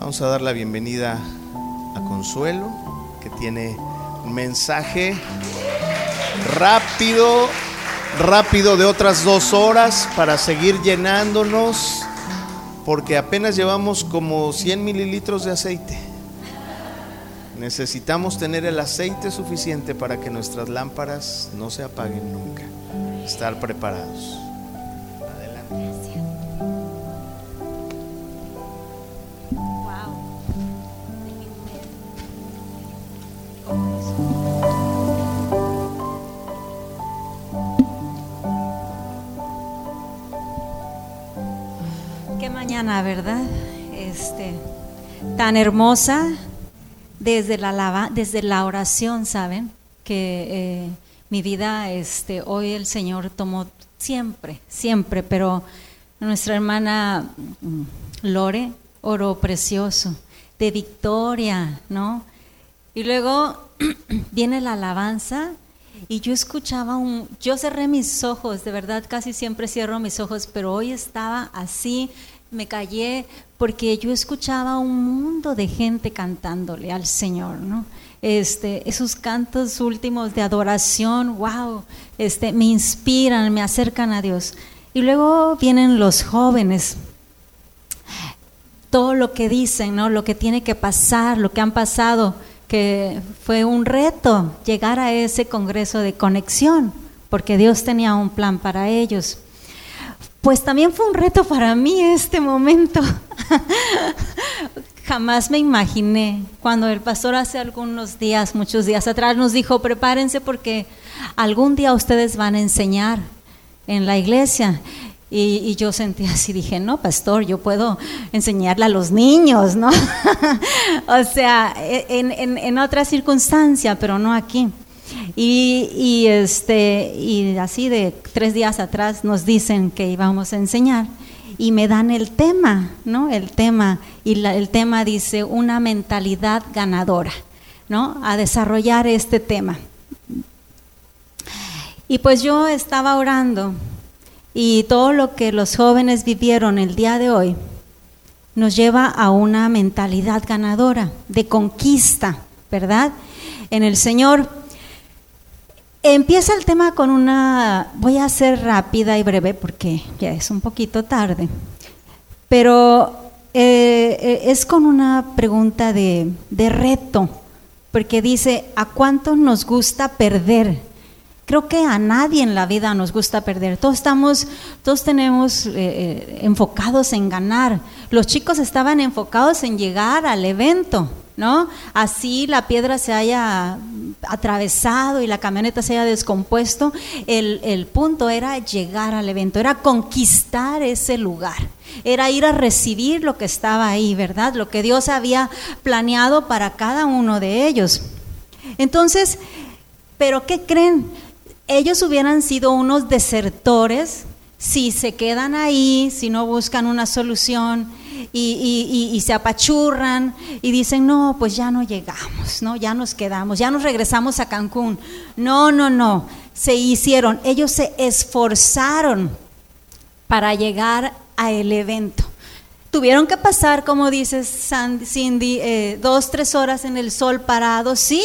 Vamos a dar la bienvenida a Consuelo, que tiene un mensaje rápido, rápido de otras dos horas para seguir llenándonos, porque apenas llevamos como 100 mililitros de aceite. Necesitamos tener el aceite suficiente para que nuestras lámparas no se apaguen nunca. Estar preparados. ¿Verdad? Este, tan hermosa desde la, desde la oración, ¿saben? Que eh, mi vida, este, hoy el Señor tomó siempre, siempre, pero nuestra hermana mm, Lore oro precioso, de victoria, ¿no? Y luego viene la alabanza y yo escuchaba un, yo cerré mis ojos, de verdad casi siempre cierro mis ojos, pero hoy estaba así me callé porque yo escuchaba un mundo de gente cantándole al Señor, ¿no? Este, esos cantos últimos de adoración, wow, este, me inspiran, me acercan a Dios. Y luego vienen los jóvenes, todo lo que dicen, ¿no? Lo que tiene que pasar, lo que han pasado, que fue un reto llegar a ese congreso de conexión, porque Dios tenía un plan para ellos. Pues también fue un reto para mí este momento. Jamás me imaginé cuando el pastor hace algunos días, muchos días atrás, nos dijo, prepárense porque algún día ustedes van a enseñar en la iglesia. Y, yo sentí así, dije, no, pastor, yo puedo enseñarle a los niños, ¿no? o sea, en, en, en otra circunstancia, pero no aquí. Y, este, y así de tres días atrás nos dicen que íbamos a enseñar y me dan el tema, ¿no? El tema, y el tema dice una mentalidad ganadora, ¿no? A desarrollar este tema. Y pues yo estaba orando y todo lo que los jóvenes vivieron el día de hoy nos lleva a una mentalidad ganadora, de conquista, ¿verdad? En el Señor Empieza el tema con una, voy a ser rápida y breve porque ya es un poquito tarde, pero eh, eh, es con una pregunta de, reto, porque dice, ¿a cuánto nos gusta perder? Creo que a nadie en la vida nos gusta perder. Todos estamos, todos tenemos eh, enfocados en ganar. Los chicos estaban enfocados en llegar al evento. ¿No? Así la piedra se haya atravesado y la camioneta se haya descompuesto, el, el punto era llegar al evento, era conquistar ese lugar, era ir a recibir lo que estaba ahí, ¿verdad? Lo que Dios había planeado para cada uno de ellos. Entonces, ¿pero qué creen? Ellos hubieran sido unos desertores si se quedan ahí, si no buscan una solución, y, se apachurran y dicen, no, pues ya no llegamos, ¿no? Ya nos quedamos, ya nos regresamos a Cancún. No, no, no, se hicieron, ellos se esforzaron para llegar a el evento. Tuvieron que pasar, como dice Cindy, eh, dos, tres horas en el sol parado, sí,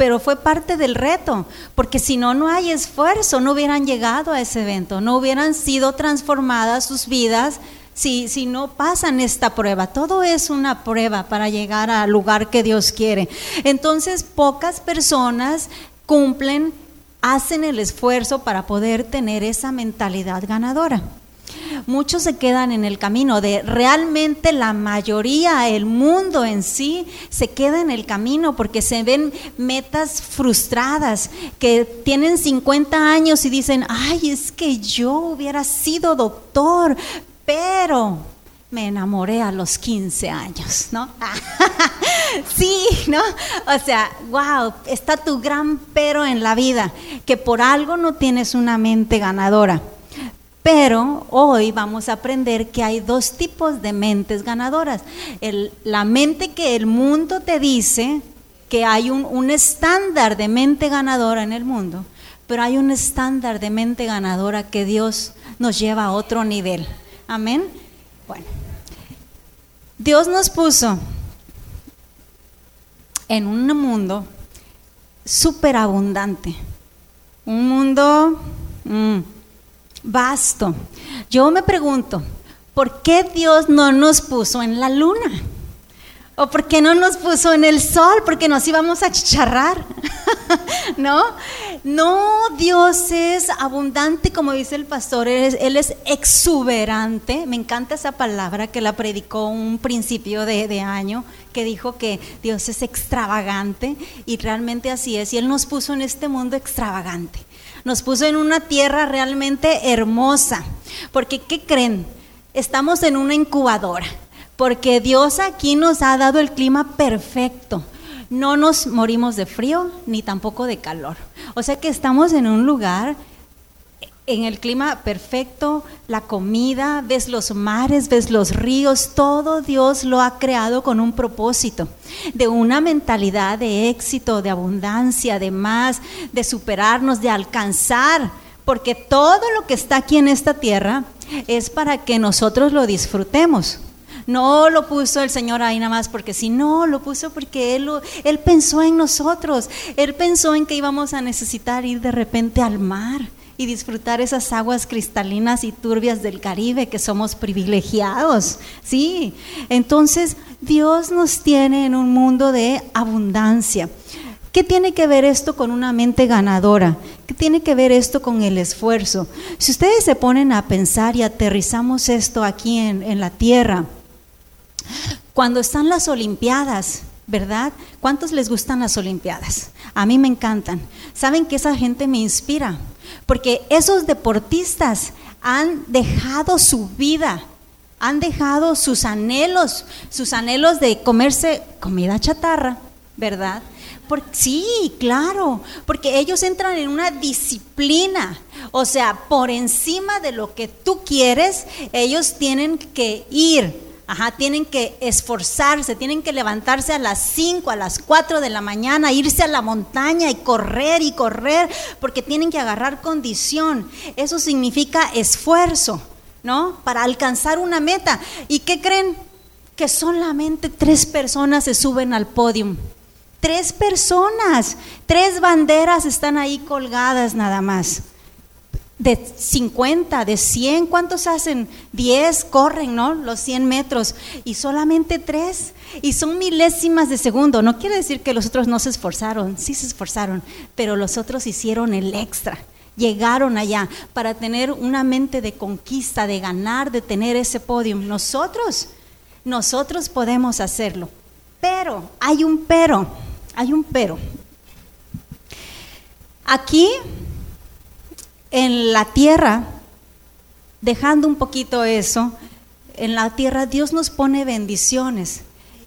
pero fue parte del reto, porque si no, no hay esfuerzo, no hubieran llegado a ese evento, no hubieran sido transformadas sus vidas si, si no pasan esta prueba. Todo es una prueba para llegar al lugar que Dios quiere. Entonces, pocas personas cumplen, hacen el esfuerzo para poder tener esa mentalidad ganadora. Muchos se quedan en el camino de realmente la mayoría, el mundo en sí, se queda en el camino porque se ven metas frustradas, que tienen 50 años y dicen, ay, es que yo hubiera sido doctor, pero me enamoré a los 15 años, ¿no? sí, ¿no? O sea, wow, está tu gran pero en la vida, que por algo no tienes una mente ganadora. Pero hoy vamos a aprender que hay dos tipos de mentes ganadoras. la mente que el mundo te dice que hay un, un estándar de mente ganadora en el mundo, pero hay un estándar de mente ganadora que Dios nos lleva a otro nivel. Amén. Bueno. Dios nos puso en un mundo súper abundante, un mundo mm, vasto. Yo me pregunto, ¿por qué Dios no nos puso en la luna? ¿O por qué no nos puso en el sol? Porque nos íbamos a chicharrar. ¿No? No, Dios es abundante, como dice el pastor, Él es, exuberante. Me encanta esa palabra que la predicó un principio de, de año, que dijo que Dios es extravagante y realmente así es. Y Él nos puso en este mundo extravagante. Nos puso en una tierra realmente hermosa. Porque, ¿qué creen? Estamos en una incubadora porque Dios aquí nos ha dado el clima perfecto. No nos morimos de frío ni tampoco de calor. O sea que estamos en un lugar en el clima perfecto, la comida, ves los mares, ves los ríos, todo Dios lo ha creado con un propósito, de una mentalidad de éxito, de abundancia, de más, de superarnos, de alcanzar, porque todo lo que está aquí en esta tierra es para que nosotros lo disfrutemos. No lo puso el Señor ahí nada más porque si no, lo puso porque él, él pensó en nosotros. Él pensó en que íbamos a necesitar ir de repente al mar y disfrutar esas aguas cristalinas y turbias del Caribe, que somos privilegiados. Sí, entonces Dios nos tiene en un mundo de abundancia. ¿Qué tiene que ver esto con una mente ganadora? ¿Qué tiene que ver esto con el esfuerzo? Si ustedes se ponen a pensar y aterrizamos esto aquí en, en la tierra, cuando están las Olimpiadas, ¿verdad? ¿Cuántos les gustan las Olimpiadas? A mí me encantan. ¿Saben que esa gente me inspira? Porque esos deportistas han dejado su vida, han dejado sus anhelos, sus anhelos de comerse comida chatarra, ¿verdad? sí, claro, porque ellos entran en una disciplina, o sea, por encima de lo que tú quieres, ellos tienen que ir Ajá, tienen que esforzarse, tienen que levantarse a las 5, a las 4 de la mañana, irse a la montaña y correr y correr, porque tienen que agarrar condición. Eso significa esfuerzo, ¿no? Para alcanzar una meta. ¿Y qué creen? Que solamente tres personas se suben al podio. Tres personas, tres banderas están ahí colgadas nada más de 50, de 100, ¿cuántos hacen? 10 corren, ¿no? Los 100 metros y solamente 3 y son milésimas de segundo. No quiere decir que los otros no se esforzaron, sí se esforzaron, pero los otros hicieron el extra. Llegaron allá para tener una mente de conquista, de ganar, de tener ese podio. Nosotros, nosotros podemos hacerlo. Pero, hay un pero, hay un pero. Aquí en la tierra, dejando un poquito eso, en la tierra Dios nos pone bendiciones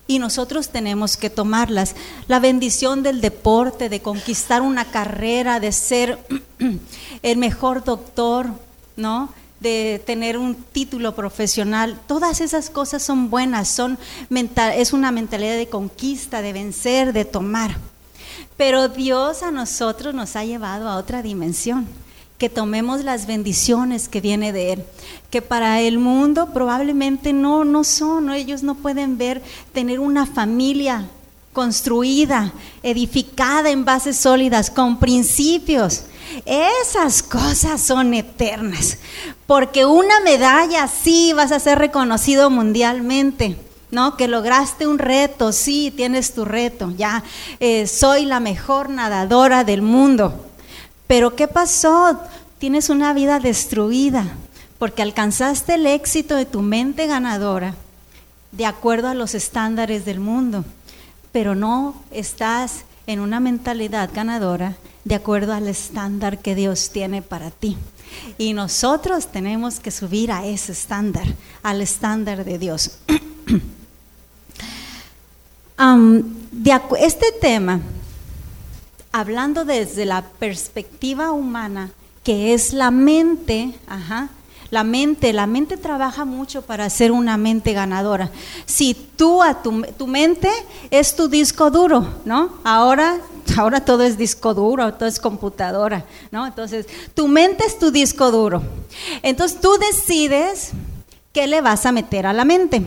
y nosotros tenemos que tomarlas. La bendición del deporte, de conquistar una carrera, de ser el mejor doctor, ¿no? de tener un título profesional, todas esas cosas son buenas, son mental, es una mentalidad de conquista, de vencer, de tomar. Pero Dios a nosotros nos ha llevado a otra dimensión que tomemos las bendiciones que viene de Él, que para el mundo probablemente no, no son, ellos no pueden ver tener una familia construida, edificada en bases sólidas, con principios. Esas cosas son eternas, porque una medalla sí vas a ser reconocido mundialmente. ¿no? Que lograste un reto, sí, tienes tu reto, ya eh, soy la mejor nadadora del mundo. Pero ¿qué pasó? Tienes una vida destruida porque alcanzaste el éxito de tu mente ganadora de acuerdo a los estándares del mundo, pero no estás en una mentalidad ganadora de acuerdo al estándar que Dios tiene para ti. Y nosotros tenemos que subir a ese estándar, al estándar de Dios. de este tema hablando desde la perspectiva humana, que es la mente, ajá, la mente, la mente trabaja mucho para ser una mente ganadora. Si tú a tu, tu, mente es tu disco duro, ¿no? Ahora, ahora todo es disco duro, todo es computadora, ¿no? Entonces, tu mente es tu disco duro. Entonces tú decides ¿qué le vas a meter a la mente?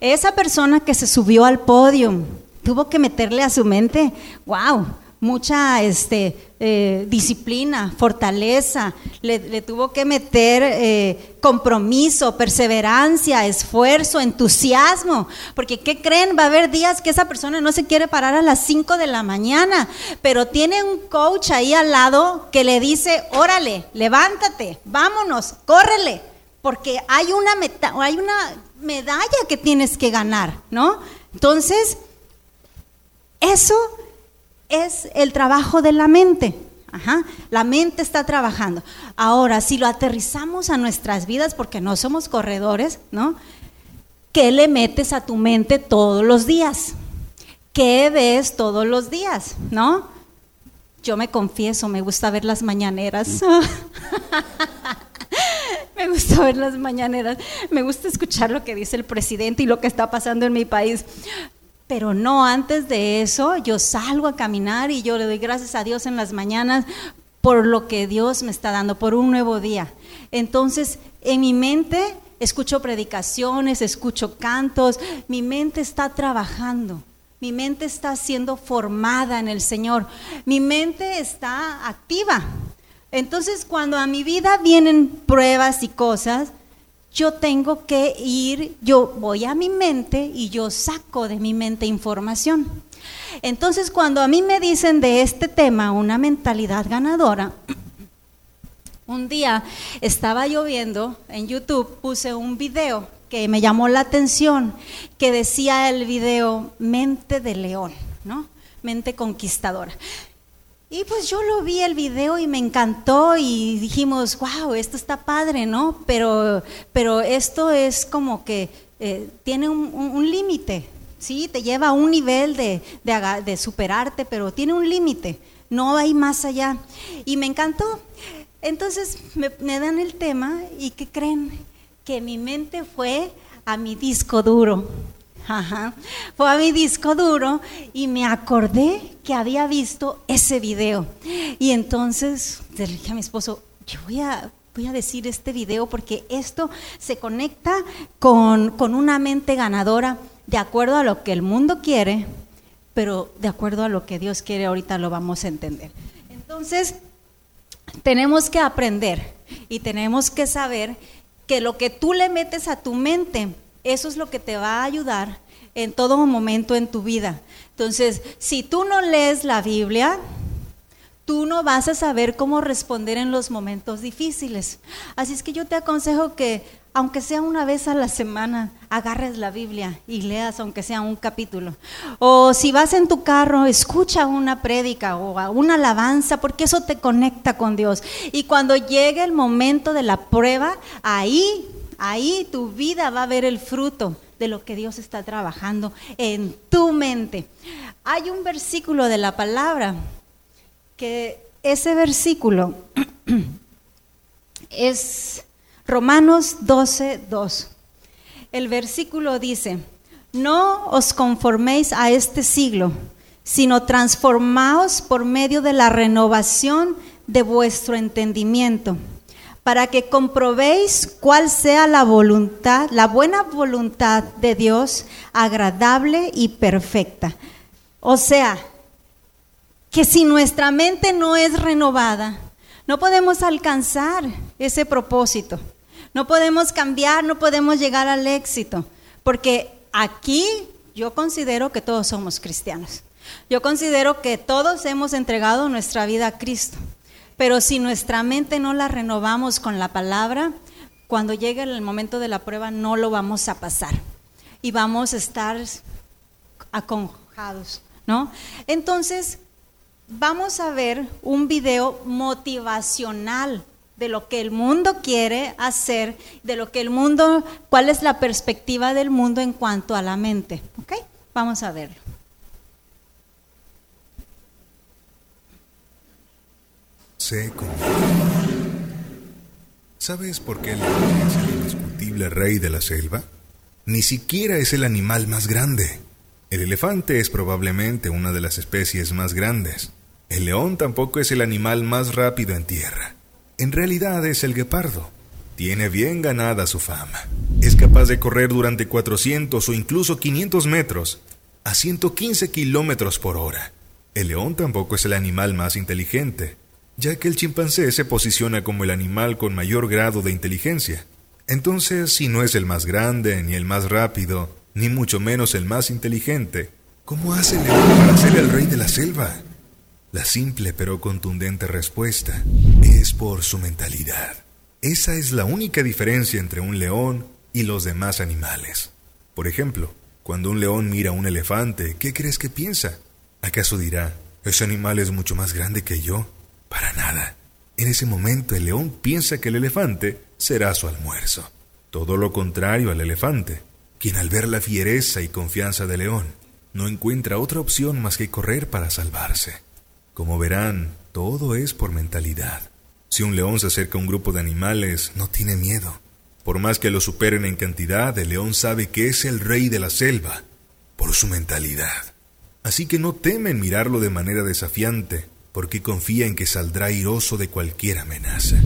Esa persona que se subió al podio, tuvo que meterle a su mente, wow, mucha este, eh, disciplina, fortaleza, le, tuvo que meter eh, compromiso, perseverancia, esfuerzo, entusiasmo, porque ¿qué creen? Va a haber días que esa persona no se quiere parar a las 5 de la mañana, pero tiene un coach ahí al lado que le dice, órale, levántate, vámonos, córrele, porque hay una, meta, hay una medalla que tienes que ganar, ¿no? Entonces, eso es el trabajo de la mente. Ajá, la mente está trabajando. Ahora, si lo aterrizamos a nuestras vidas, porque no somos corredores, ¿no? ¿Qué le metes a tu mente todos los días? ¿Qué ves todos los días? ¿No? Yo me confieso, me gusta ver las mañaneras. me gusta ver las mañaneras. Me gusta escuchar lo que dice el presidente y lo que está pasando en mi país. Pero no, antes de eso yo salgo a caminar y yo le doy gracias a Dios en las mañanas por lo que Dios me está dando, por un nuevo día. Entonces, en mi mente escucho predicaciones, escucho cantos, mi mente está trabajando, mi mente está siendo formada en el Señor, mi mente está activa. Entonces, cuando a mi vida vienen pruebas y cosas, yo tengo que ir, yo voy a mi mente y yo saco de mi mente información. Entonces, cuando a mí me dicen de este tema, una mentalidad ganadora, un día estaba lloviendo en YouTube, puse un video que me llamó la atención, que decía el video mente de león, ¿no? Mente conquistadora. Y pues yo lo vi el video y me encantó y dijimos, wow, esto está padre, ¿no? Pero, pero esto es como que eh, tiene un, límite, ¿sí? Te lleva a un nivel de, de, superarte, pero tiene un límite, no hay más allá. Y me encantó. Entonces me, me dan el tema y ¿qué creen? Que mi mente fue a mi disco duro. Ajá. Fue a mi disco duro y me acordé que había visto ese video. Y entonces le dije a mi esposo, yo voy a, voy a decir este video porque esto se conecta con, con una mente ganadora de acuerdo a lo que el mundo quiere, pero de acuerdo a lo que Dios quiere, ahorita lo vamos a entender. Entonces, tenemos que aprender y tenemos que saber que lo que tú le metes a tu mente, eso es lo que te va a ayudar en todo momento en tu vida. Entonces, si tú no lees la Biblia, tú no vas a saber cómo responder en los momentos difíciles. Así es que yo te aconsejo que, aunque sea una vez a la semana, agarres la Biblia y leas, aunque sea un capítulo. O si vas en tu carro, escucha una prédica o una alabanza, porque eso te conecta con Dios. Y cuando llegue el momento de la prueba, ahí Ahí tu vida va a ver el fruto de lo que Dios está trabajando en tu mente. Hay un versículo de la palabra que ese versículo es Romanos 12, 2. El versículo dice, no os conforméis a este siglo, sino transformaos por medio de la renovación de vuestro entendimiento para que comprobéis cuál sea la voluntad, la buena voluntad de Dios, agradable y perfecta. O sea, que si nuestra mente no es renovada, no podemos alcanzar ese propósito. No podemos cambiar, no podemos llegar al éxito, porque aquí yo considero que todos somos cristianos. Yo considero que todos hemos entregado nuestra vida a Cristo. Pero si nuestra mente no la renovamos con la palabra, cuando llegue el momento de la prueba no lo vamos a pasar y vamos a estar aconjados, ¿no? Entonces, vamos a ver un video motivacional de lo que el mundo quiere hacer, de lo que el mundo, cuál es la perspectiva del mundo en cuanto a la mente, ¿ok? Vamos a verlo. Sé ¿Sabes por qué el león es el indiscutible rey de la selva? Ni siquiera es el animal más grande. El elefante es probablemente una de las especies más grandes. El león tampoco es el animal más rápido en tierra. En realidad es el guepardo. Tiene bien ganada su fama. Es capaz de correr durante 400 o incluso 500 metros a 115 kilómetros por hora. El león tampoco es el animal más inteligente, ya que el chimpancé se posiciona como el animal con mayor grado de inteligencia. Entonces, si no es el más grande, ni el más rápido, ni mucho menos el más inteligente, ¿cómo hace el león para ser el rey de la selva? La simple pero contundente respuesta es por su mentalidad. Esa es la única diferencia entre un león y los demás animales. Por ejemplo, cuando un león mira a un elefante, ¿qué crees que piensa? ¿Acaso dirá, ese animal es mucho más grande que yo? Para nada. En ese momento el león piensa que el elefante será su almuerzo. Todo lo contrario al elefante, quien al ver la fiereza y confianza del león, no encuentra otra opción más que correr para salvarse. Como verán, todo es por mentalidad. Si un león se acerca a un grupo de animales, no tiene miedo. Por más que lo superen en cantidad, el león sabe que es el rey de la selva, por su mentalidad. Así que no teme en mirarlo de manera desafiante, porque confía en que saldrá airoso de cualquier amenaza.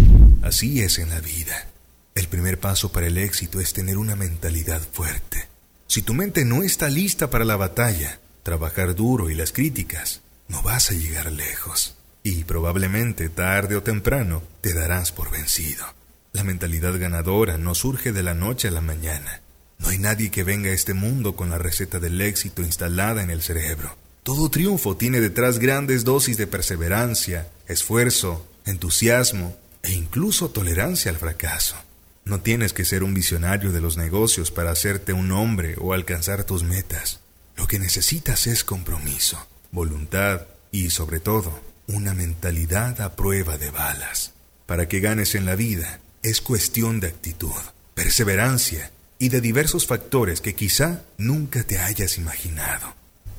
Así es en la vida. El primer paso para el éxito es tener una mentalidad fuerte. Si tu mente no está lista para la batalla, trabajar duro y las críticas, no vas a llegar lejos. Y probablemente tarde o temprano te darás por vencido. La mentalidad ganadora no surge de la noche a la mañana. No hay nadie que venga a este mundo con la receta del éxito instalada en el cerebro. Todo triunfo tiene detrás grandes dosis de perseverancia, esfuerzo, entusiasmo e incluso tolerancia al fracaso. No tienes que ser un visionario de los negocios para hacerte un hombre o alcanzar tus metas. Lo que necesitas es compromiso, voluntad y, sobre todo, una mentalidad a prueba de balas. Para que ganes en la vida es cuestión de actitud, perseverancia y de diversos factores que quizá nunca te hayas imaginado.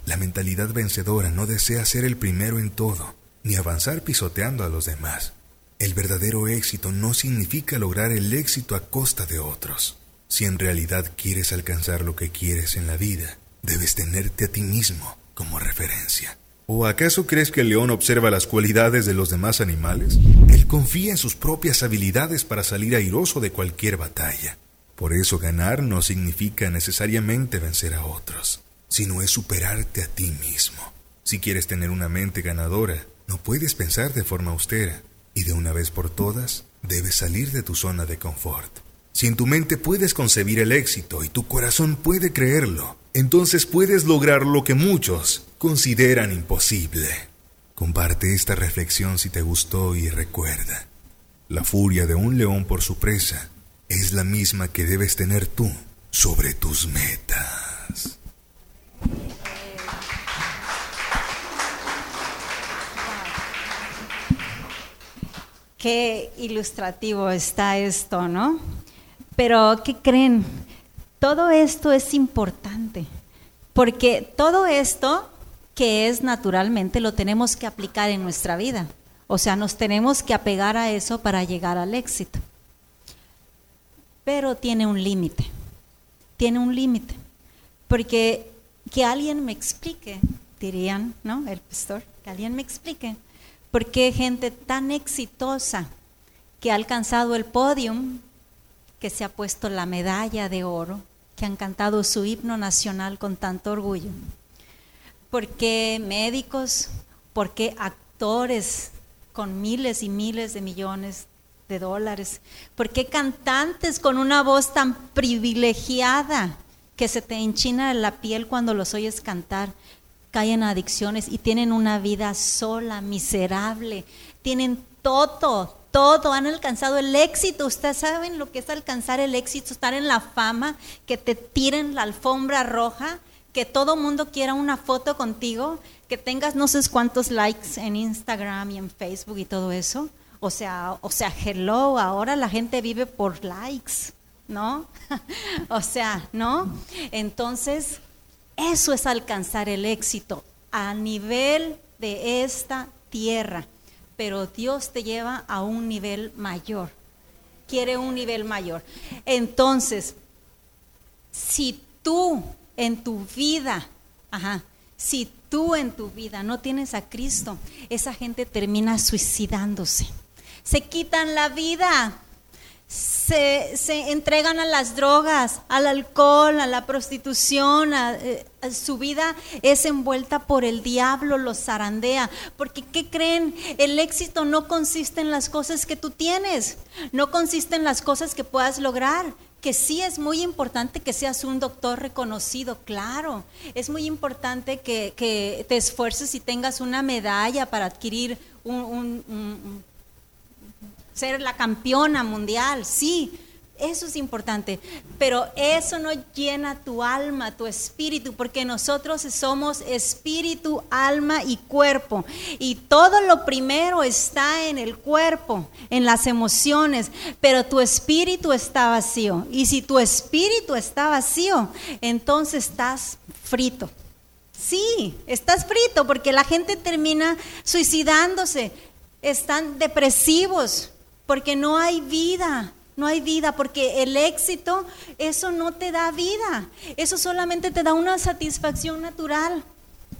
La mentalidad vencedora no desea ser el primero en todo, ni avanzar pisoteando a los demás. El verdadero éxito no significa lograr el éxito a costa de otros. Si en realidad quieres alcanzar lo que quieres en la vida, debes tenerte a ti mismo como referencia. ¿O acaso crees que el león observa las cualidades de los demás animales? Él confía en sus propias habilidades para salir airoso de cualquier batalla. Por eso ganar no significa necesariamente vencer a otros sino es superarte a ti mismo. Si quieres tener una mente ganadora, no puedes pensar de forma austera y de una vez por todas debes salir de tu zona de confort. Si en tu mente puedes concebir el éxito y tu corazón puede creerlo, entonces puedes lograr lo que muchos consideran imposible. Comparte esta reflexión si te gustó y recuerda, la furia de un león por su presa es la misma que debes tener tú sobre tus metas. Qué ilustrativo está esto, ¿no? Pero, ¿qué creen? Todo esto es importante, porque todo esto que es naturalmente lo tenemos que aplicar en nuestra vida. O sea, nos tenemos que apegar a eso para llegar al éxito. Pero tiene un límite, tiene un límite, porque que alguien me explique, dirían, ¿no? El pastor, que alguien me explique por qué gente tan exitosa que ha alcanzado el podium, que se ha puesto la medalla de oro, que han cantado su himno nacional con tanto orgullo. ¿Por qué médicos? ¿Por qué actores con miles y miles de millones de dólares? ¿Por qué cantantes con una voz tan privilegiada? Que se te enchina la piel cuando los oyes cantar, caen en adicciones y tienen una vida sola, miserable, tienen todo, todo, han alcanzado el éxito. Ustedes saben lo que es alcanzar el éxito, estar en la fama, que te tiren la alfombra roja, que todo mundo quiera una foto contigo, que tengas no sé cuántos likes en Instagram y en Facebook y todo eso. O sea, o sea, hello, ahora la gente vive por likes. ¿No? o sea, ¿no? Entonces, eso es alcanzar el éxito a nivel de esta tierra, pero Dios te lleva a un nivel mayor, quiere un nivel mayor. Entonces, si tú en tu vida, ajá, si tú en tu vida no tienes a Cristo, esa gente termina suicidándose. Se quitan la vida se, se, entregan a las drogas, al alcohol, a la prostitución, eh, a, su vida es envuelta por el diablo, los zarandea. Porque, ¿qué creen? El éxito no consiste en las cosas que tú tienes, no consiste en las cosas que puedas lograr. Que sí es muy importante que seas un doctor reconocido, claro. Es muy importante que te esfuerces y tengas una medalla para adquirir un ser la campeona mundial, sí, eso es importante, pero eso no llena tu alma, tu espíritu, porque nosotros somos espíritu, alma y cuerpo. Y todo lo primero está en el cuerpo, en las emociones, pero tu espíritu está vacío. Y si tu espíritu está vacío, entonces estás frito. Sí, estás frito porque la gente termina suicidándose, están depresivos, porque no hay vida, no hay vida, porque el éxito, eso no te da vida, eso solamente te da una satisfacción natural.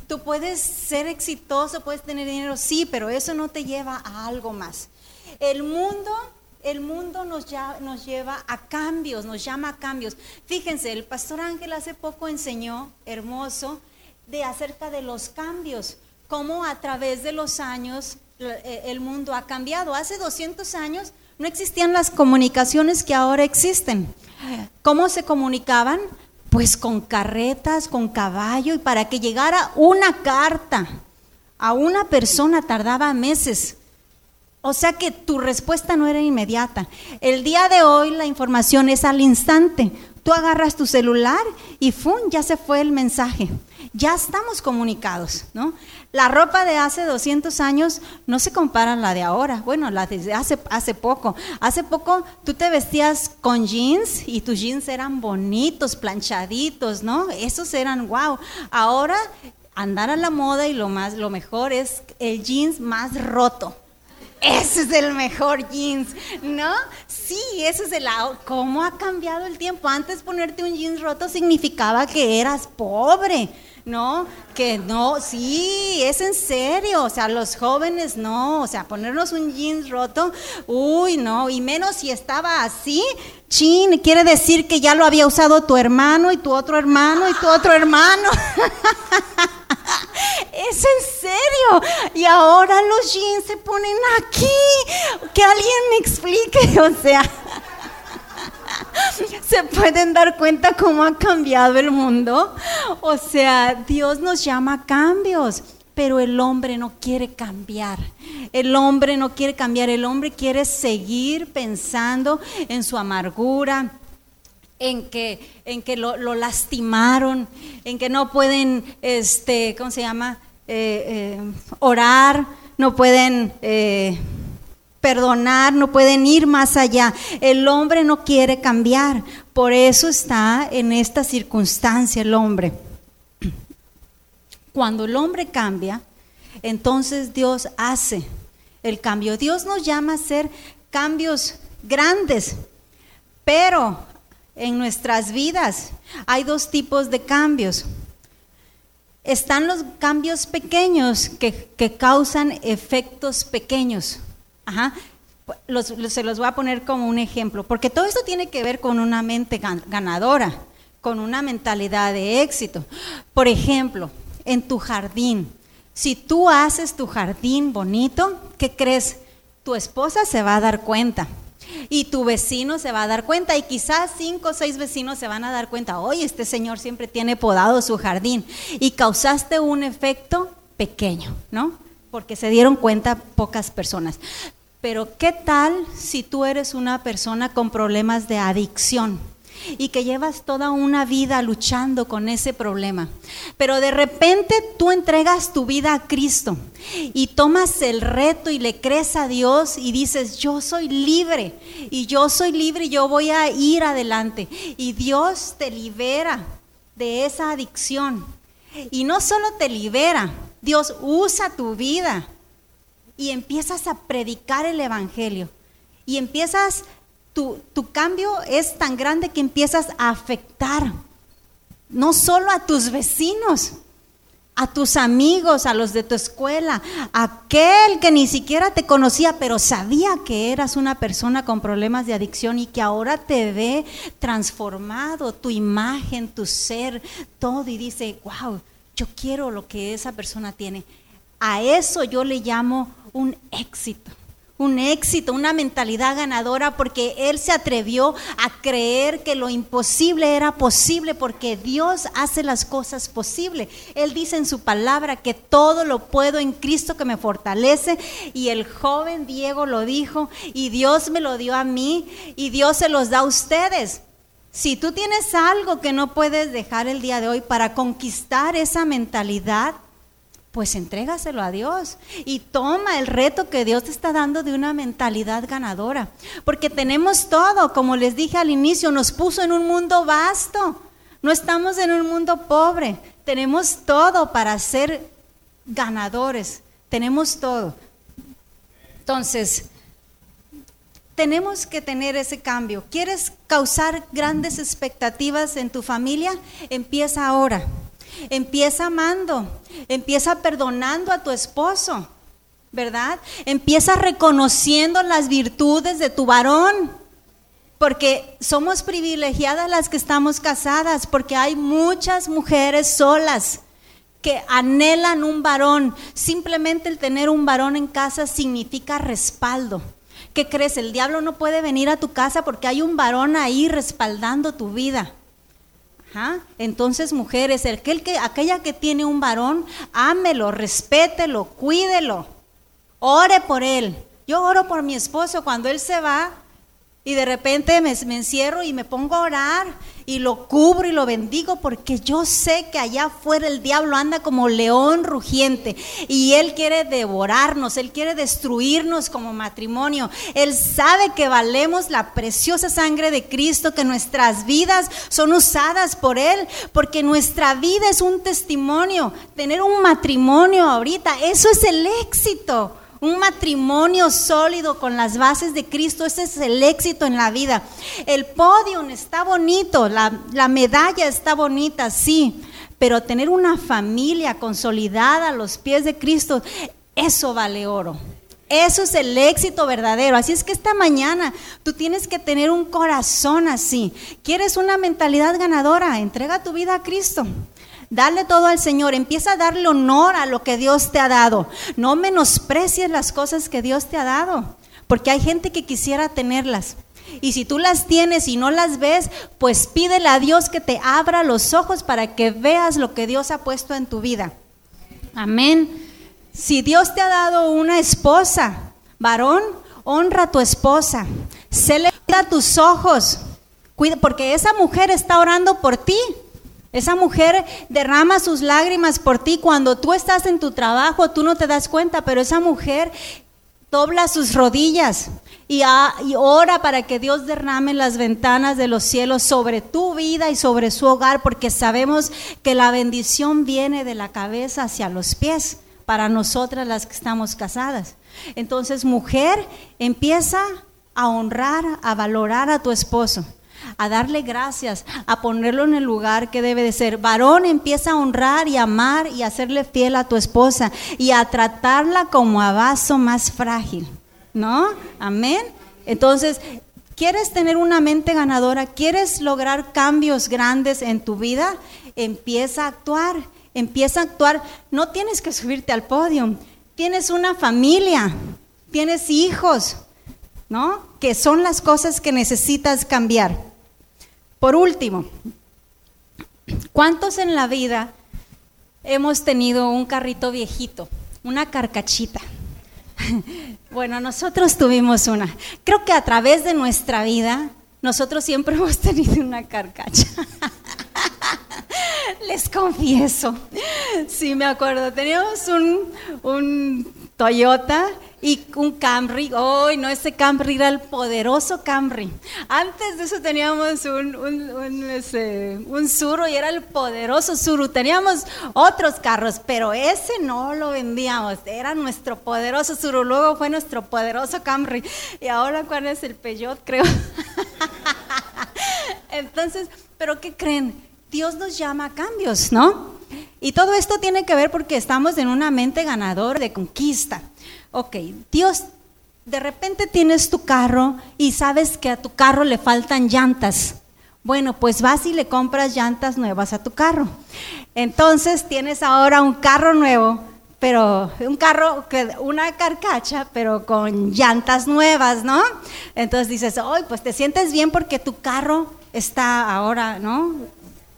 Tú puedes ser exitoso, puedes tener dinero, sí, pero eso no te lleva a algo más. El mundo, el mundo nos, nos lleva a cambios, nos llama a cambios. Fíjense, el pastor Ángel hace poco enseñó, hermoso, de acerca de los cambios, cómo a través de los años el mundo ha cambiado. Hace 200 años no existían las comunicaciones que ahora existen. ¿Cómo se comunicaban? Pues con carretas, con caballo, y para que llegara una carta a una persona tardaba meses. O sea que tu respuesta no era inmediata. El día de hoy la información es al instante. Tú agarras tu celular y ¡fum! ya se fue el mensaje. Ya estamos comunicados, ¿no? La ropa de hace 200 años no se compara a la de ahora. Bueno, la de hace, hace poco. Hace poco tú te vestías con jeans y tus jeans eran bonitos, planchaditos, ¿no? Esos eran wow. Ahora andar a la moda y lo más lo mejor es el jeans más roto. Ese es el mejor jeans, ¿no? Sí, ese es el cómo ha cambiado el tiempo. Antes ponerte un jeans roto significaba que eras pobre. ¿No? Que no, sí, es en serio, o sea, los jóvenes no, o sea, ponernos un jeans roto, uy, no, y menos si estaba así, chin, quiere decir que ya lo había usado tu hermano y tu otro hermano y tu otro hermano. es en serio, y ahora los jeans se ponen aquí, que alguien me explique, o sea se pueden dar cuenta cómo ha cambiado el mundo. O sea, Dios nos llama a cambios, pero el hombre no quiere cambiar. El hombre no quiere cambiar, el hombre quiere seguir pensando en su amargura, en que, en que lo, lastimaron, en que no pueden, este, ¿cómo se llama? Eh, eh, orar, no pueden... Eh, perdonar, no pueden ir más allá. El hombre no quiere cambiar, por eso está en esta circunstancia el hombre. Cuando el hombre cambia, entonces Dios hace el cambio. Dios nos llama a hacer cambios grandes, pero en nuestras vidas hay dos tipos de cambios. Están los cambios pequeños que, que causan efectos pequeños. Ajá. se los voy a poner como un ejemplo, porque todo esto tiene que ver con una mente ganadora, con una mentalidad de éxito. Por ejemplo, en tu jardín, si tú haces tu jardín bonito, ¿qué crees? Tu esposa se va a dar cuenta y tu vecino se va a dar cuenta y quizás cinco o seis vecinos se van a dar cuenta, oye, este señor siempre tiene podado su jardín y causaste un efecto pequeño, ¿no? Porque se dieron cuenta pocas personas. Pero ¿qué tal si tú eres una persona con problemas de adicción? y que llevas toda una vida luchando con ese problema. Pero de repente tú entregas tu vida a Cristo y tomas el reto y le crees a Dios y dices, yo soy libre y yo soy libre y yo voy a ir adelante. Y Dios te libera de esa adicción. Y no solo te libera, Dios usa tu vida y empiezas a predicar el Evangelio. Y empiezas, tu, tu cambio es tan grande que empiezas a afectar no solo a tus vecinos, a tus amigos, a los de tu escuela, aquel que ni siquiera te conocía, pero sabía que eras una persona con problemas de adicción y que ahora te ve transformado, tu imagen, tu ser, todo, y dice, wow, yo quiero lo que esa persona tiene. A eso yo le llamo un éxito un éxito, una mentalidad ganadora, porque él se atrevió a creer que lo imposible era posible, porque Dios hace las cosas posibles. Él dice en su palabra que todo lo puedo en Cristo que me fortalece, y el joven Diego lo dijo, y Dios me lo dio a mí, y Dios se los da a ustedes. Si tú tienes algo que no puedes dejar el día de hoy para conquistar esa mentalidad, pues entrégaselo a Dios y toma el reto que Dios te está dando de una mentalidad ganadora. Porque tenemos todo, como les dije al inicio, nos puso en un mundo vasto. No estamos en un mundo pobre. Tenemos todo para ser ganadores. Tenemos todo. Entonces, tenemos que tener ese cambio. ¿Quieres causar grandes expectativas en tu familia? Empieza ahora. Empieza amando, empieza perdonando a tu esposo, ¿verdad? Empieza reconociendo las virtudes de tu varón, porque somos privilegiadas las que estamos casadas, porque hay muchas mujeres solas que anhelan un varón. Simplemente el tener un varón en casa significa respaldo. ¿Qué crees? El diablo no puede venir a tu casa porque hay un varón ahí respaldando tu vida. Entonces, mujeres, aquel que, aquella que tiene un varón, ámelo, respételo, cuídelo, ore por él. Yo oro por mi esposo cuando él se va, y de repente me, encierro y me pongo a orar y lo cubro y lo bendigo porque yo sé que allá afuera el diablo anda como león rugiente y él quiere devorarnos, él quiere destruirnos como matrimonio. Él sabe que valemos la preciosa sangre de Cristo, que nuestras vidas son usadas por él, porque nuestra vida es un testimonio. Tener un matrimonio ahorita, eso es el éxito. Un matrimonio sólido con las bases de Cristo, ese es el éxito en la vida. El podio está bonito, la, la medalla está bonita, sí, pero tener una familia consolidada a los pies de Cristo, eso vale oro. Eso es el éxito verdadero. Así es que esta mañana tú tienes que tener un corazón así. ¿Quieres una mentalidad ganadora? Entrega tu vida a Cristo. Dale todo al Señor, empieza a darle honor a lo que Dios te ha dado. No menosprecies las cosas que Dios te ha dado, porque hay gente que quisiera tenerlas. Y si tú las tienes y no las ves, pues pídele a Dios que te abra los ojos para que veas lo que Dios ha puesto en tu vida. Amén. Si Dios te ha dado una esposa, varón, honra a tu esposa. Se le cuida tus ojos. Cuida, porque esa mujer está orando por ti. Esa mujer derrama sus lágrimas por ti cuando tú estás en tu trabajo, tú no te das cuenta, pero esa mujer dobla sus rodillas y, ora para que Dios derrame las ventanas de los cielos sobre tu vida y sobre su hogar, porque sabemos que la bendición viene de la cabeza hacia los pies para nosotras las que estamos casadas. Entonces, mujer, empieza a honrar, a valorar a tu esposo a darle gracias, a ponerlo en el lugar que debe de ser. Varón, empieza a honrar y amar y hacerle fiel a tu esposa y a tratarla como a vaso más frágil. ¿No? Amén. Entonces, ¿quieres tener una mente ganadora? ¿Quieres lograr cambios grandes en tu vida? Empieza a actuar. Empieza a actuar. No tienes que subirte al podio. Tienes una familia. Tienes hijos. ¿No? Que son las cosas que necesitas cambiar. Por último, ¿cuántos en la vida hemos tenido un carrito viejito, una carcachita? Bueno, nosotros tuvimos una. Creo que a través de nuestra vida, nosotros siempre hemos tenido una carcacha. Les confieso. Sí, me acuerdo. Teníamos un, un Toyota y un Camry. ¡Ay, no! Ese Camry era el poderoso Camry. Antes de eso teníamos un, un, un, ese, Suru y era el poderoso Suru. Teníamos otros carros, pero ese no lo vendíamos. Era nuestro poderoso Suru. Luego fue nuestro poderoso Camry. Y ahora, ¿cuál es el Peugeot? Creo. Entonces, ¿pero qué creen? Dios nos llama a cambios, ¿no? Y todo esto tiene que ver porque estamos en una mente ganadora de conquista. Ok, Dios, de repente tienes tu carro y sabes que a tu carro le faltan llantas. Bueno, pues vas y le compras llantas nuevas a tu carro. Entonces tienes ahora un carro nuevo, pero un carro, una carcacha, pero con llantas nuevas, ¿no? Entonces dices, hoy pues te sientes bien porque tu carro está ahora, ¿no?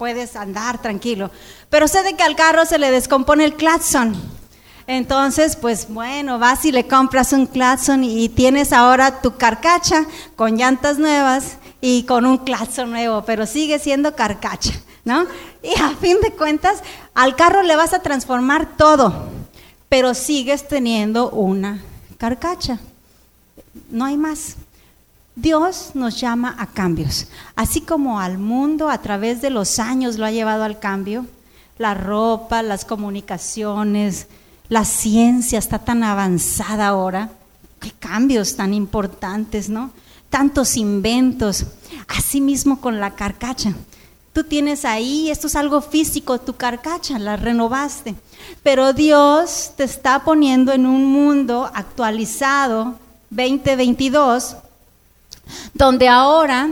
Puedes andar tranquilo. Pero sé de que al carro se le descompone el claxon. Entonces, pues bueno, vas y le compras un claxon y tienes ahora tu carcacha con llantas nuevas y con un claxon nuevo, pero sigue siendo carcacha, ¿no? Y a fin de cuentas, al carro le vas a transformar todo, pero sigues teniendo una carcacha. No hay más. Dios nos llama a cambios, así como al mundo a través de los años lo ha llevado al cambio, la ropa, las comunicaciones, la ciencia está tan avanzada ahora, qué cambios tan importantes, ¿no? tantos inventos, así mismo con la carcacha. Tú tienes ahí, esto es algo físico, tu carcacha, la renovaste. Pero Dios te está poniendo en un mundo actualizado, 2022, donde ahora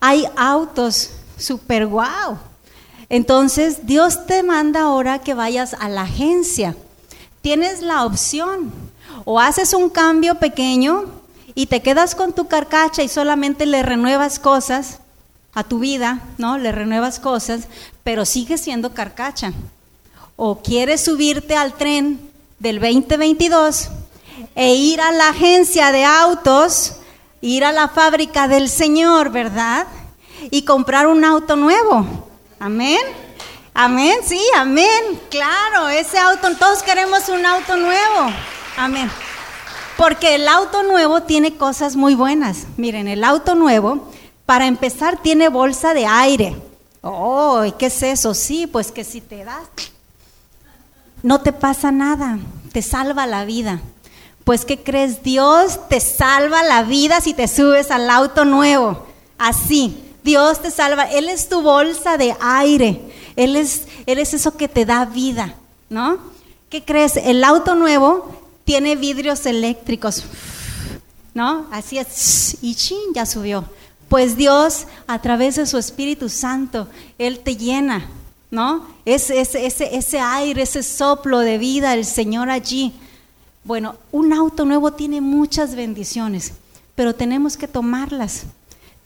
hay autos super guau. Entonces Dios te manda ahora que vayas a la agencia. Tienes la opción. O haces un cambio pequeño y te quedas con tu carcacha y solamente le renuevas cosas a tu vida, ¿no? Le renuevas cosas, pero sigue siendo carcacha. O quieres subirte al tren del 2022 e ir a la agencia de autos, ir a la fábrica del Señor, ¿verdad? Y comprar un auto nuevo. Amén. Amén, sí, amén. Claro, ese auto, todos queremos un auto nuevo. Amén. Porque el auto nuevo tiene cosas muy buenas. Miren, el auto nuevo, para empezar, tiene bolsa de aire. Oh, ¿qué es eso? Sí, pues que si te das, no te pasa nada, te salva la vida. Pues ¿qué crees? Dios te salva la vida si te subes al auto nuevo. Así, Dios te salva. Él es tu bolsa de aire. Él es, él es eso que te da vida, ¿no? ¿Qué crees? El auto nuevo tiene vidrios eléctricos, ¿no? Así es, y chin, ya subió. Pues Dios, a través de su Espíritu Santo, Él te llena, ¿no? Ese, ese, ese, ese aire, ese soplo de vida, el Señor allí. Bueno, un auto nuevo tiene muchas bendiciones, pero tenemos que tomarlas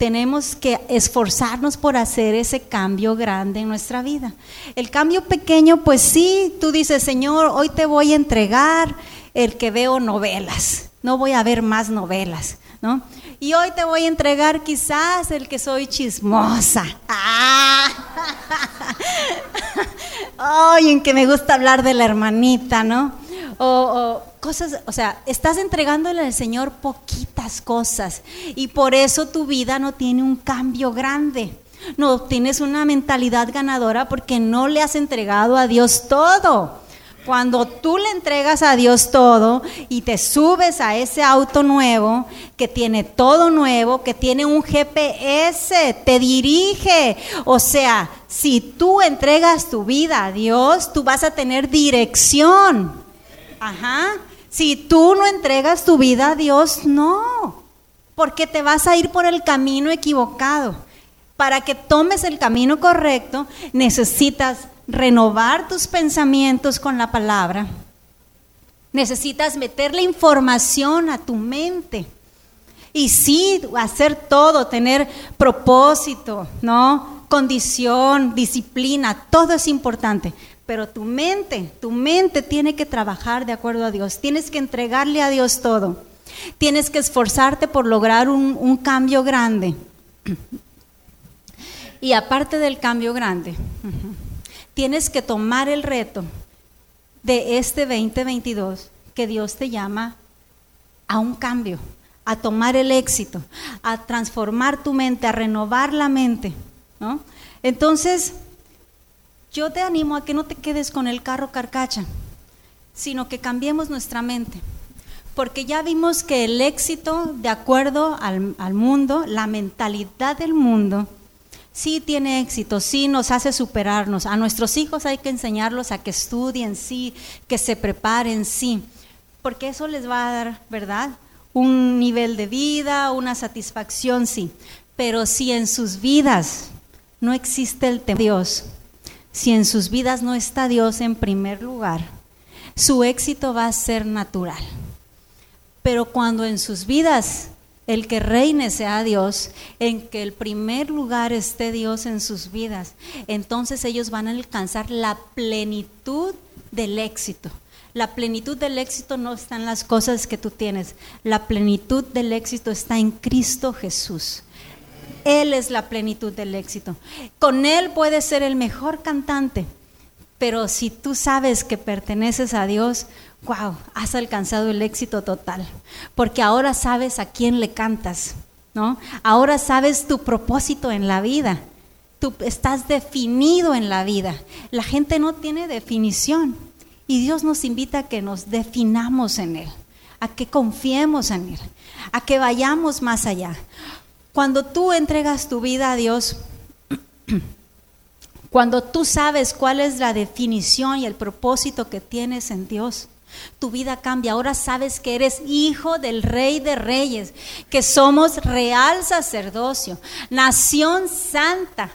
tenemos que esforzarnos por hacer ese cambio grande en nuestra vida. El cambio pequeño, pues sí, tú dices, Señor, hoy te voy a entregar el que veo novelas, no voy a ver más novelas, ¿no? Y hoy te voy a entregar quizás el que soy chismosa. ¡Ah! Ay, en que me gusta hablar de la hermanita, ¿no? O, cosas, o sea, estás entregándole al Señor poquitas cosas y por eso tu vida no tiene un cambio grande. No tienes una mentalidad ganadora porque no le has entregado a Dios todo. Cuando tú le entregas a Dios todo y te subes a ese auto nuevo, que tiene todo nuevo, que tiene un GPS, te dirige. O sea, si tú entregas tu vida a Dios, tú vas a tener dirección. Ajá. Si tú no entregas tu vida a Dios, no. Porque te vas a ir por el camino equivocado. Para que tomes el camino correcto, necesitas renovar tus pensamientos con la palabra. Necesitas meterle información a tu mente. Y sí, hacer todo, tener propósito, ¿no? Condición, disciplina, todo es importante. Pero tu mente, tu mente tiene que trabajar de acuerdo a Dios. Tienes que entregarle a Dios todo. Tienes que esforzarte por lograr un, cambio grande. Y aparte del cambio grande, tienes que tomar el reto de este 2022 que Dios te llama a un cambio, a tomar el éxito, a transformar tu mente, a renovar la mente. ¿no? Entonces, yo te animo a que no te quedes con el carro carcacha, sino que cambiemos nuestra mente. Porque ya vimos que el éxito, de acuerdo al, mundo, la mentalidad del mundo, Sí tiene éxito, sí nos hace superarnos. A nuestros hijos hay que enseñarlos a que estudien, sí, que se preparen, sí. Porque eso les va a dar, ¿verdad? Un nivel de vida, una satisfacción, sí. Pero si en sus vidas no existe el temor de Dios, si en sus vidas no está Dios en primer lugar, su éxito va a ser natural. Pero cuando en sus vidas el que reine sea Dios, en que el primer lugar esté Dios en sus vidas, entonces ellos van a alcanzar la plenitud del éxito. La plenitud del éxito no está en las cosas que tú tienes, la plenitud del éxito está en Cristo Jesús. Él es la plenitud del éxito. Con Él puedes ser el mejor cantante, pero si tú sabes que perteneces a Dios, wow, has alcanzado el éxito total, porque ahora sabes a quién le cantas, ¿no? Ahora sabes tu propósito en la vida. Tú estás definido en la vida. La gente no tiene definición y Dios nos invita a que nos definamos en Él, a que confiemos en Él, a que vayamos más allá. Cuando tú entregas tu vida a Dios, cuando tú sabes cuál es la definición y el propósito que tienes en Dios, tu vida cambia. Ahora sabes que eres hijo del rey de reyes, que somos real sacerdocio, nación santa,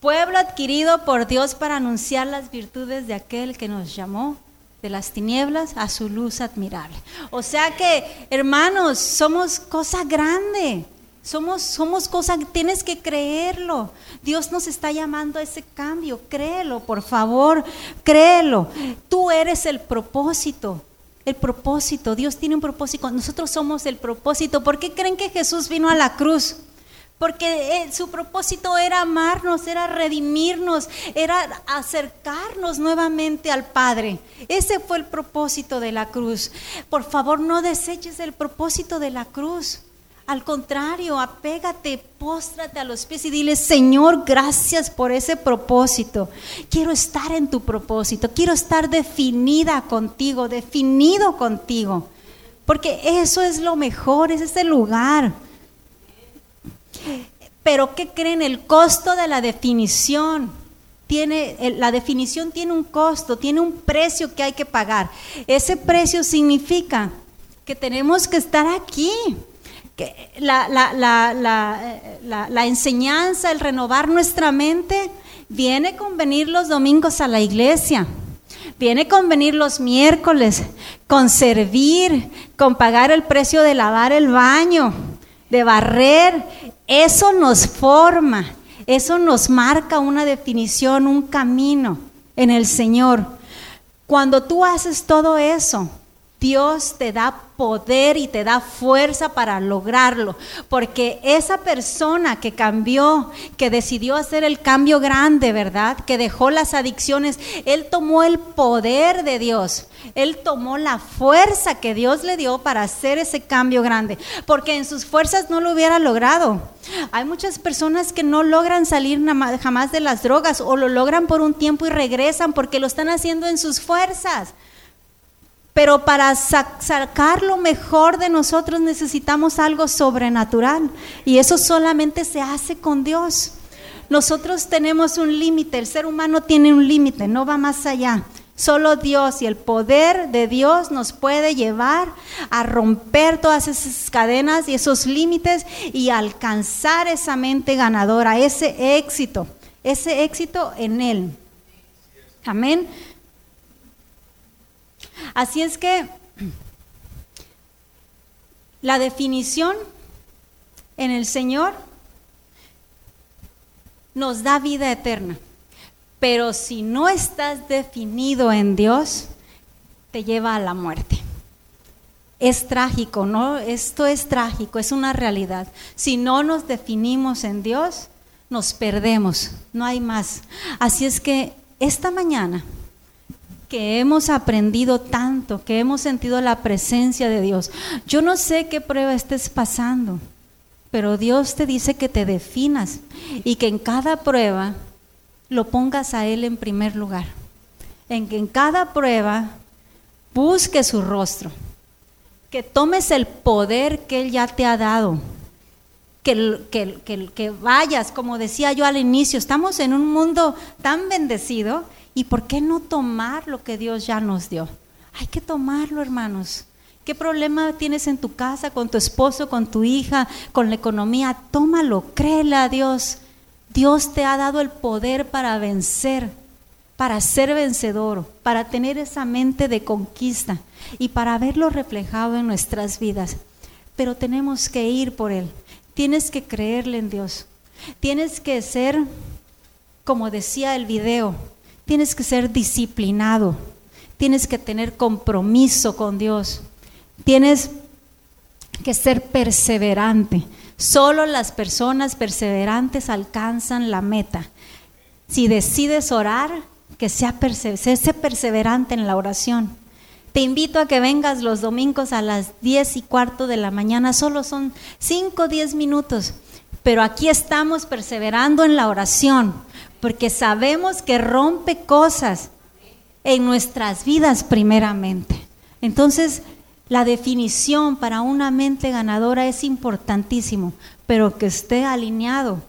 pueblo adquirido por Dios para anunciar las virtudes de aquel que nos llamó de las tinieblas a su luz admirable. O sea que, hermanos, somos cosa grande. Somos, somos cosa, tienes que creerlo. Dios nos está llamando a ese cambio. Créelo, por favor, créelo. Tú eres el propósito. El propósito. Dios tiene un propósito. Nosotros somos el propósito. ¿Por qué creen que Jesús vino a la cruz? Porque eh, su propósito era amarnos, era redimirnos, era acercarnos nuevamente al Padre. Ese fue el propósito de la cruz. Por favor, no deseches el propósito de la cruz. Al contrario, apégate, póstrate a los pies y dile, Señor, gracias por ese propósito. Quiero estar en tu propósito, quiero estar definida contigo, definido contigo. Porque eso es lo mejor, es ese lugar. Pero ¿qué creen? El costo de la definición. Tiene, la definición tiene un costo, tiene un precio que hay que pagar. Ese precio significa que tenemos que estar aquí la, la, la, enseñanza, el renovar nuestra mente, viene con venir los domingos a la iglesia, viene con venir los miércoles, con servir, con pagar el precio de lavar el baño, de barrer. Eso nos forma, eso nos marca una definición, un camino en el Señor. Cuando tú haces todo eso, Dios te da poder y te da fuerza para lograrlo, porque esa persona que cambió, que decidió hacer el cambio grande, ¿verdad? Que dejó las adicciones, él tomó el poder de Dios, él tomó la fuerza que Dios le dio para hacer ese cambio grande, porque en sus fuerzas no lo hubiera logrado. Hay muchas personas que no logran salir jamás de las drogas o lo logran por un tiempo y regresan porque lo están haciendo en sus fuerzas. Pero para sacar lo mejor de nosotros necesitamos algo sobrenatural. Y eso solamente se hace con Dios. Nosotros tenemos un límite, el ser humano tiene un límite, no va más allá. Solo Dios y el poder de Dios nos puede llevar a romper todas esas cadenas y esos límites y alcanzar esa mente ganadora, ese éxito, ese éxito en Él. Amén. Así es que la definición en el Señor nos da vida eterna. Pero si no estás definido en Dios, te lleva a la muerte. Es trágico, ¿no? Esto es trágico, es una realidad. Si no nos definimos en Dios, nos perdemos, no hay más. Así es que esta mañana que hemos aprendido tanto, que hemos sentido la presencia de Dios. Yo no sé qué prueba estés pasando, pero Dios te dice que te definas y que en cada prueba lo pongas a Él en primer lugar. En que en cada prueba busques su rostro, que tomes el poder que Él ya te ha dado, que, que, que, vayas, como decía yo al inicio, estamos en un mundo tan bendecido y ¿por qué no tomar lo que Dios ya nos dio? Hay que tomarlo, hermanos. ¿Qué problema tienes en tu casa, con tu esposo, con tu hija, con la economía? Tómalo, créele a Dios. Dios te ha dado el poder para vencer, para ser vencedor, para tener esa mente de conquista y para verlo reflejado en nuestras vidas. Pero tenemos que ir por Él. Tienes que creerle en Dios. Tienes que ser, como decía el video, tienes que ser disciplinado. Tienes que tener compromiso con Dios. Tienes que ser perseverante. Solo las personas perseverantes alcanzan la meta. Si decides orar, que sea perseverante en la oración. Te invito a que vengas los domingos a las 10 y cuarto de la mañana, solo son 5 o 10 minutos, pero aquí estamos perseverando en la oración, porque sabemos que rompe cosas en nuestras vidas primeramente. Entonces, la definición para una mente ganadora es importantísimo, pero que esté alineado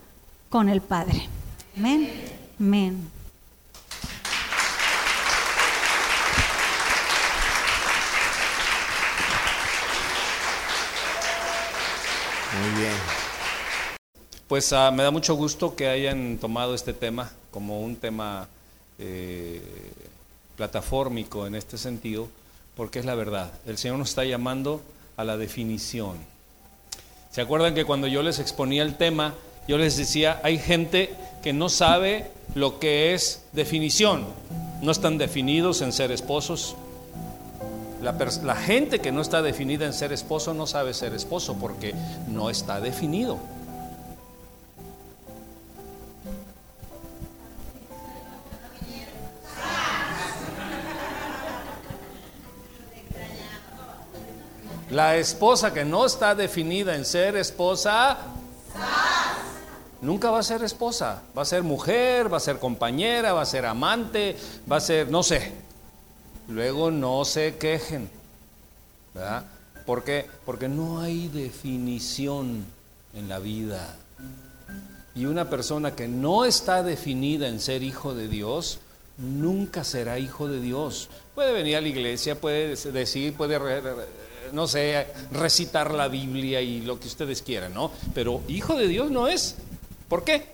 con el Padre. Amén. Amén. Muy bien. Pues uh, me da mucho gusto que hayan tomado este tema como un tema eh, platafórmico en este sentido porque es la verdad. El Señor nos está llamando a la definición. ¿Se acuerdan que cuando yo les exponía el tema, yo les decía, hay gente que no sabe lo que es definición, no están definidos en ser esposos. La, la gente que no está definida en ser esposo no sabe ser esposo porque no está definido. La esposa que no está definida en ser esposa, nunca va a ser esposa. Va a ser mujer, va a ser compañera, va a ser amante, va a ser, no sé. Luego no se quejen. ¿Verdad? ¿Por qué? Porque no hay definición en la vida. Y una persona que no está definida en ser hijo de Dios, nunca será hijo de Dios. Puede venir a la iglesia, puede decir, puede no sé, recitar la Biblia y lo que ustedes quieran, ¿no? Pero hijo de Dios no es. ¿Por qué?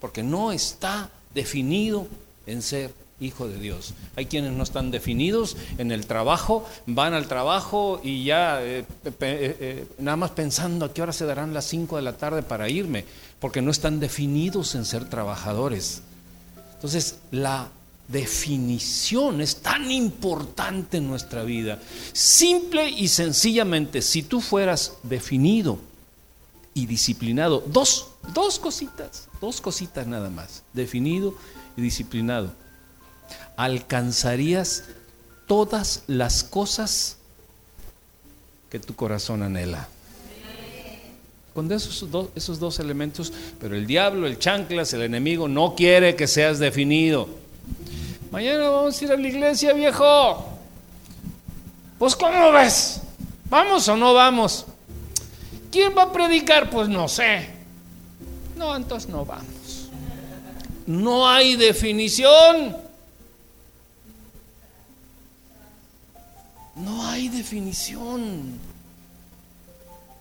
Porque no está definido en ser hijo de Dios. Hay quienes no están definidos en el trabajo, van al trabajo y ya eh, eh, eh, nada más pensando a qué hora se darán las 5 de la tarde para irme, porque no están definidos en ser trabajadores. Entonces, la definición es tan importante en nuestra vida. Simple y sencillamente, si tú fueras definido y disciplinado, dos, dos cositas, dos cositas nada más, definido y disciplinado, alcanzarías todas las cosas que tu corazón anhela. Con esos dos, esos dos elementos, pero el diablo, el chanclas, el enemigo no quiere que seas definido. Mañana vamos a ir a la iglesia, viejo. Pues ¿cómo ves? ¿Vamos o no vamos? ¿Quién va a predicar? Pues no sé. No, entonces no vamos. No hay definición. No hay definición.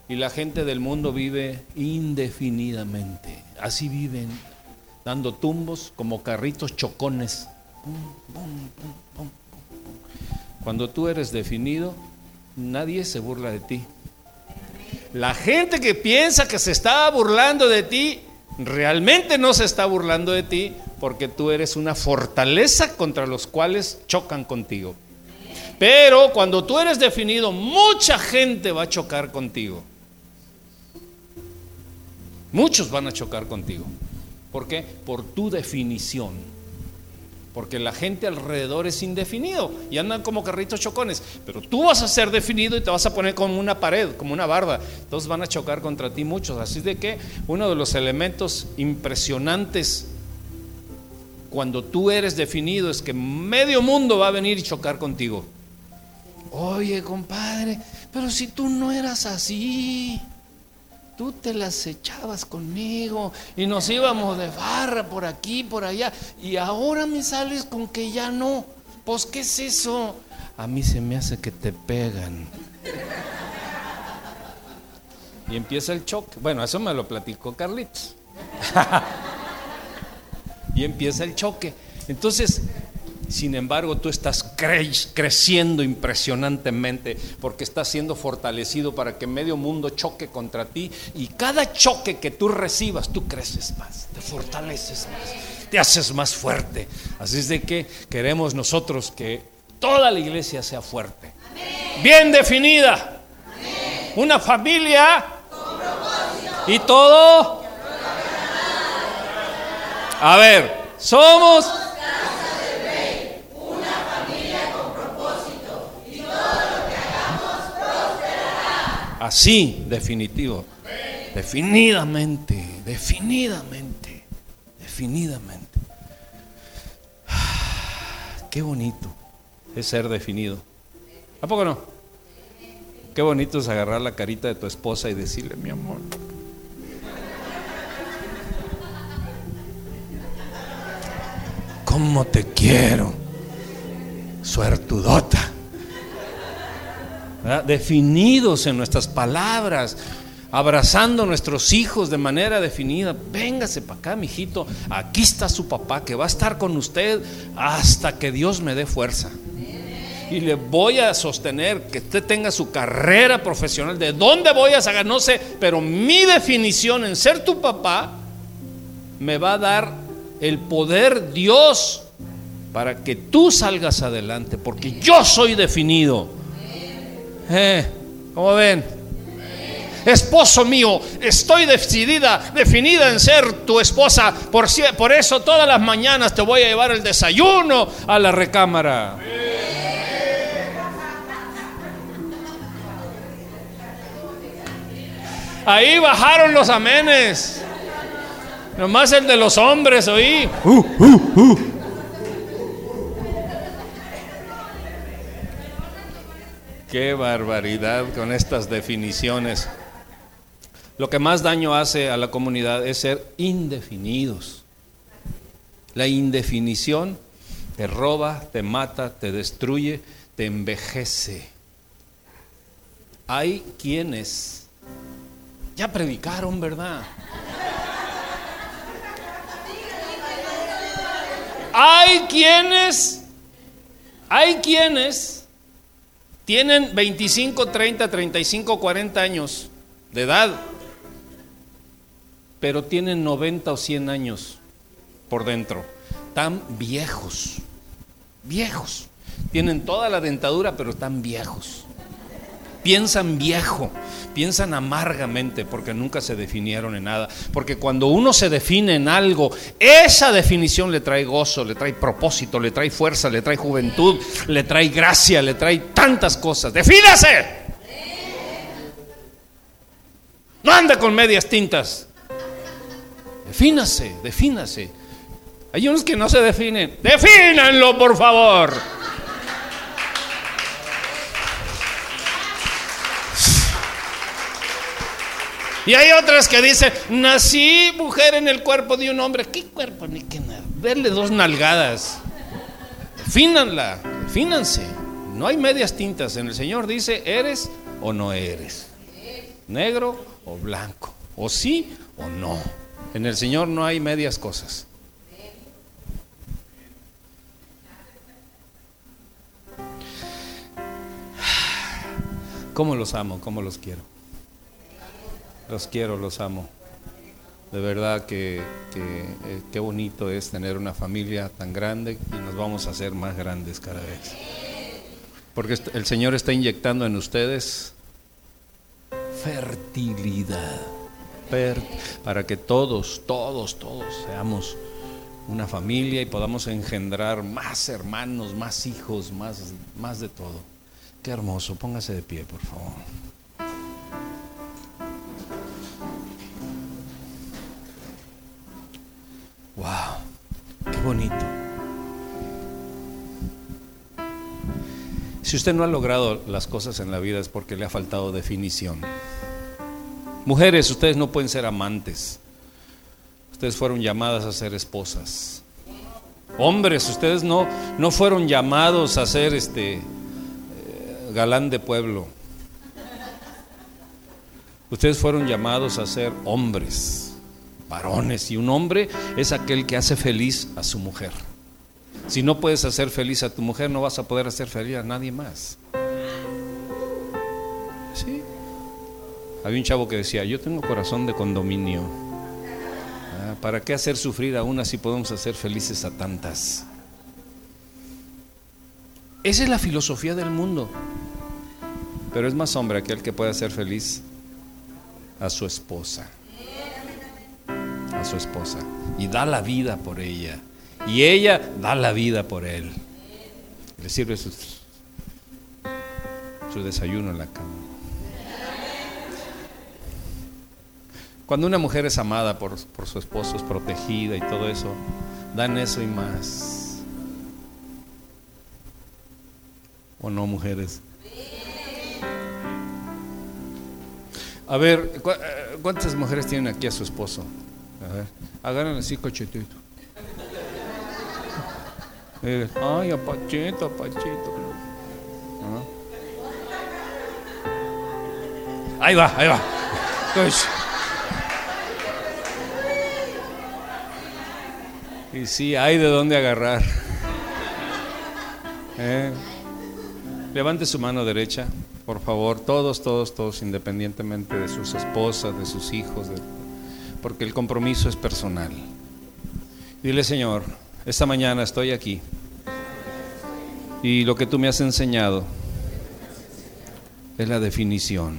Y la gente del mundo vive indefinidamente. Así viven, dando tumbos como carritos chocones. Cuando tú eres definido, nadie se burla de ti. La gente que piensa que se está burlando de ti, realmente no se está burlando de ti porque tú eres una fortaleza contra los cuales chocan contigo. Pero cuando tú eres definido, mucha gente va a chocar contigo. Muchos van a chocar contigo. ¿Por qué? Por tu definición porque la gente alrededor es indefinido y andan como carritos chocones, pero tú vas a ser definido y te vas a poner como una pared, como una barda, entonces van a chocar contra ti muchos, así de que uno de los elementos impresionantes cuando tú eres definido es que medio mundo va a venir y chocar contigo. Oye, compadre, pero si tú no eras así, tú te las echabas conmigo y nos íbamos de barra por aquí, por allá, y ahora me sales con que ya no. Pues, ¿qué es eso? A mí se me hace que te pegan. Y empieza el choque. Bueno, eso me lo platicó Carlitos. y empieza el choque. Entonces, sin embargo, tú estás creciendo impresionantemente porque estás siendo fortalecido para que medio mundo choque contra ti y cada choque que tú recibas, tú creces más, te fortaleces más, te haces más fuerte. Así es de que queremos nosotros que toda la iglesia sea fuerte, bien definida, una familia y todo. A ver, somos Así, definitivo. Definidamente, definidamente, definidamente. Qué bonito es ser definido. ¿A poco no? Qué bonito es agarrar la carita de tu esposa y decirle, mi amor. ¿Cómo te quiero? Suertudota definidos en nuestras palabras, abrazando a nuestros hijos de manera definida. Véngase para acá, mijito. Aquí está su papá que va a estar con usted hasta que Dios me dé fuerza. Y le voy a sostener que usted tenga su carrera profesional. ¿De dónde voy a sacar? No sé, pero mi definición en ser tu papá me va a dar el poder Dios para que tú salgas adelante, porque yo soy definido. Eh, ¿Cómo ven? Esposo mío, estoy decidida, definida en ser tu esposa. Por, por eso todas las mañanas te voy a llevar el desayuno a la recámara. Ahí bajaron los amenes. Nomás el de los hombres oí. Uh, uh, uh. Qué barbaridad con estas definiciones. Lo que más daño hace a la comunidad es ser indefinidos. La indefinición te roba, te mata, te destruye, te envejece. Hay quienes ya predicaron, ¿verdad? Hay quienes, hay quienes tienen 25, 30, 35, 40 años de edad, pero tienen 90 o 100 años por dentro. Tan viejos, viejos. Tienen toda la dentadura, pero están viejos. Piensan viejo, piensan amargamente porque nunca se definieron en nada. Porque cuando uno se define en algo, esa definición le trae gozo, le trae propósito, le trae fuerza, le trae juventud, le trae gracia, le trae tantas cosas. Defínase. No anda con medias tintas. Defínase, defínase. Hay unos que no se definen. Defínanlo, por favor. Y hay otras que dicen, nací mujer en el cuerpo de un hombre. ¿Qué cuerpo? Ni qué nada. Verle dos nalgadas. Defínanla, defínanse. No hay medias tintas. En el Señor dice, eres o no eres. Negro o blanco. O sí o no. En el Señor no hay medias cosas. ¿Cómo los amo? ¿Cómo los quiero? Los quiero, los amo. De verdad que, eh, qué bonito es tener una familia tan grande y nos vamos a hacer más grandes cada vez. Porque el Señor está inyectando en ustedes fertilidad para que todos, todos, todos seamos una familia y podamos engendrar más hermanos, más hijos, más, más de todo. Qué hermoso, póngase de pie, por favor. Bonito! Si usted no ha logrado las cosas en la vida es porque le ha faltado definición. Mujeres, ustedes no pueden ser amantes. Ustedes fueron llamadas a ser esposas. Hombres, ustedes no, no fueron llamados a ser este eh, galán de pueblo. Ustedes fueron llamados a ser hombres, varones, y un hombre es aquel que hace feliz a su mujer. Si no puedes hacer feliz a tu mujer, no vas a poder hacer feliz a nadie más. Sí. Había un chavo que decía, yo tengo corazón de condominio. Ah, ¿Para qué hacer sufrir a una si podemos hacer felices a tantas? Esa es la filosofía del mundo. Pero es más hombre aquel que puede hacer feliz a su esposa. A su esposa. Y da la vida por ella. Y ella da la vida por él. Le sirve su, su desayuno en la cama. Cuando una mujer es amada por, por su esposo, es protegida y todo eso, dan eso y más. ¿O no, mujeres? A ver, eh, ¿cuántas mujeres tienen aquí a su esposo? A ver, agarran así cochetito. Ay, apachito, apachito. Ahí va, ahí va. Y sí, hay de dónde agarrar. ¿Eh? Levante su mano derecha, por favor, todos, todos, todos, independientemente de sus esposas, de sus hijos, porque el compromiso es personal. Dile, Señor, esta mañana estoy aquí y lo que tú me has enseñado es la definición.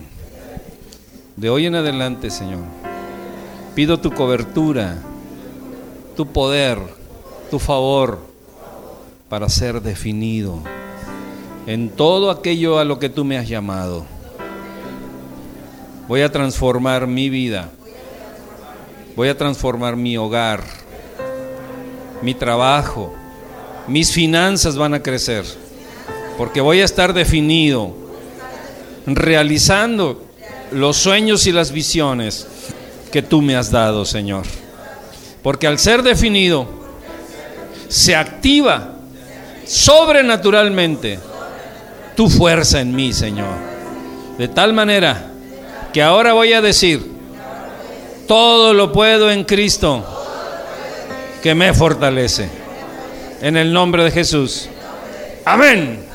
De hoy en adelante, Señor, pido tu cobertura tu poder, tu favor para ser definido en todo aquello a lo que tú me has llamado. Voy a transformar mi vida. Voy a transformar mi hogar, mi trabajo, mis finanzas van a crecer, porque voy a estar definido, realizando los sueños y las visiones que tú me has dado, Señor. Porque al ser definido, se activa sobrenaturalmente tu fuerza en mí, Señor. De tal manera que ahora voy a decir, todo lo puedo en Cristo que me fortalece. En el nombre de Jesús. Amén.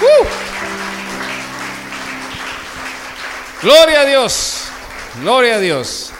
Uh. Gloria a Dios. Gloria a Dios.